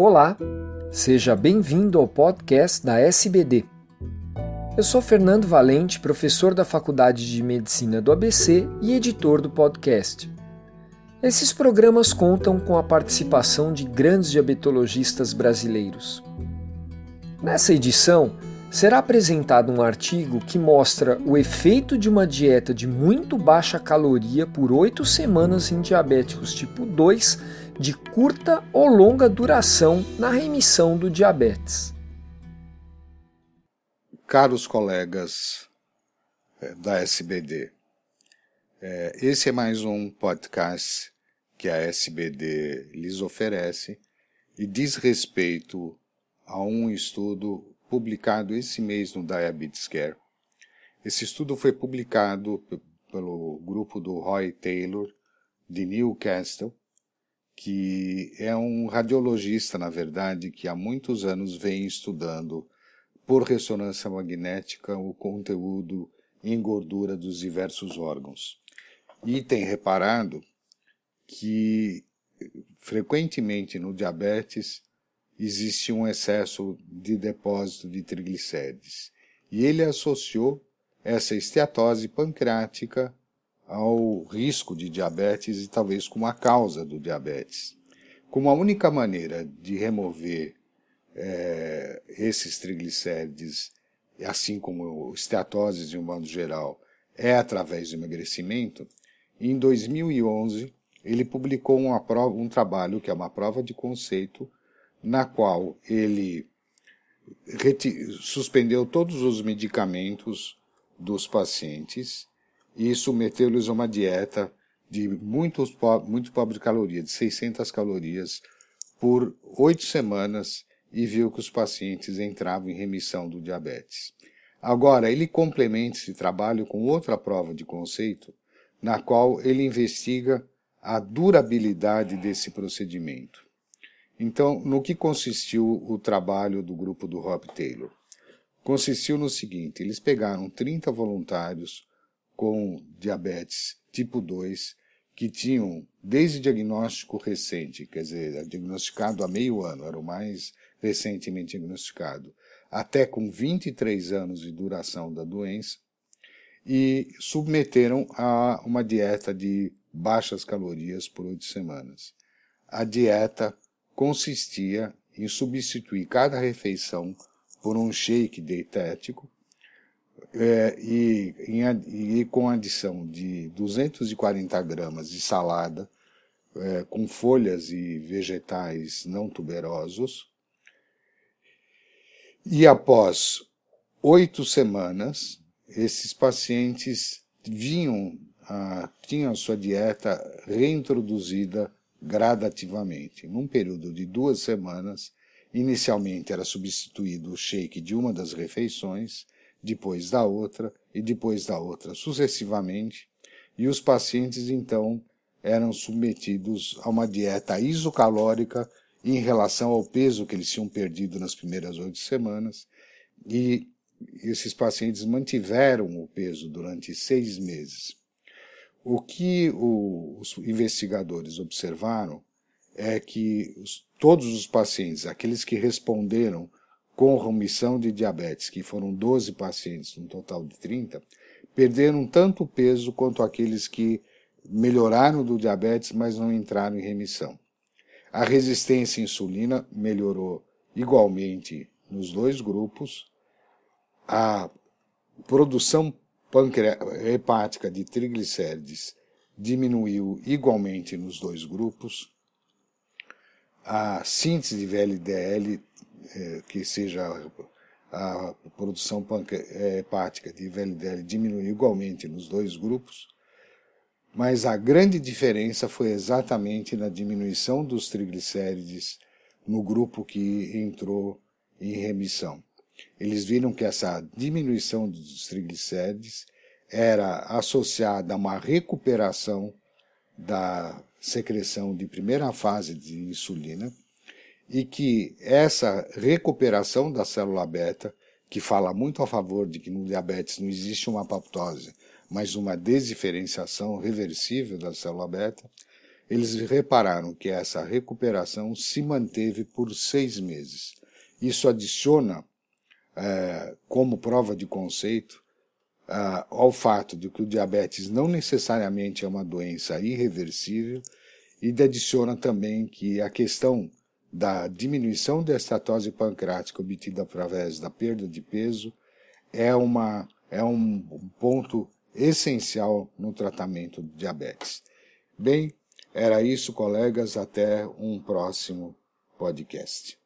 Olá, seja bem-vindo ao podcast da SBD. Eu sou Fernando Valente, professor da Faculdade de Medicina do ABC e editor do podcast. Esses programas contam com a participação de grandes diabetologistas brasileiros. Nessa edição, será apresentado um artigo que mostra o efeito de uma dieta de muito baixa caloria por oito semanas em diabéticos tipo 2 de curta ou longa duração na remissão do diabetes. Caros colegas eh, da SBD, é, esse é mais um podcast que a SBD lhes oferece e diz respeito a um estudo publicado esse mês no Diabetes Care. Esse estudo foi publicado pelo grupo do Roy Taylor de Newcastle, que é um radiologista, na verdade, que há muitos anos vem estudando por ressonância magnética o conteúdo em gordura dos diversos órgãos e tem reparado que frequentemente no diabetes existe um excesso de depósito de triglicérides. E ele associou essa esteatose pancreática ao risco de diabetes e talvez como a causa do diabetes. Como a única maneira de remover é, esses triglicérides, assim como esteatoses de um modo geral, é através do emagrecimento, em 2011, ele publicou uma prova, um trabalho que é uma prova de conceito, na qual ele suspendeu todos os medicamentos dos pacientes e submeteu-lhes a uma dieta de muitos, muito pobre de calorias, de 600 calorias, por oito semanas e viu que os pacientes entravam em remissão do diabetes. Agora, ele complementa esse trabalho com outra prova de conceito, na qual ele investiga a durabilidade desse procedimento. Então, no que consistiu o trabalho do grupo do Rob Taylor? Consistiu no seguinte: eles pegaram 30 voluntários com diabetes tipo 2 que tinham desde diagnóstico recente, quer dizer, diagnosticado há meio ano, era o mais recentemente diagnosticado, até com 23 anos de duração da doença, e submeteram a uma dieta de baixas calorias por oito semanas. A dieta consistia em substituir cada refeição por um shake dietético é, e, e, com adição de 240 gramas de salada é, com folhas e vegetais não tuberosos. E após oito semanas, esses pacientes vinham, a, tinham a sua dieta reintroduzida gradativamente. Num período de duas semanas, inicialmente era substituído o shake de uma das refeições, depois da outra e depois da outra sucessivamente, e os pacientes então eram submetidos a uma dieta isocalórica em relação ao peso que eles tinham perdido nas primeiras oito semanas, e esses pacientes mantiveram o peso durante seis meses. O que o, os investigadores observaram é que os, todos os pacientes, aqueles que responderam com remissão de diabetes, que foram 12 pacientes, no total de 30, perderam tanto peso quanto aqueles que melhoraram do diabetes, mas não entraram em remissão. A resistência à insulina melhorou igualmente nos dois grupos, a produção hepática de triglicérides diminuiu igualmente nos dois grupos, a síntese de VLDL, eh, que seja a produção hepática de VLDL diminuiu igualmente nos dois grupos, mas a grande diferença foi exatamente na diminuição dos triglicérides no grupo que entrou em remissão. Eles viram que essa diminuição dos triglicérides era associada a uma recuperação da secreção de primeira fase de insulina e que essa recuperação da célula beta, que fala muito a favor de que no diabetes não existe uma apoptose, mas uma desdiferenciação reversível da célula beta, eles repararam que essa recuperação se manteve por seis meses. Isso adiciona, é, como prova de conceito, é, ao fato de que o diabetes não necessariamente é uma doença irreversível e adiciona também que a questão da diminuição da estatose pancreática obtida através da perda de peso é, uma, é um ponto essencial no tratamento do diabetes. Bem, era isso, colegas. Até um próximo podcast.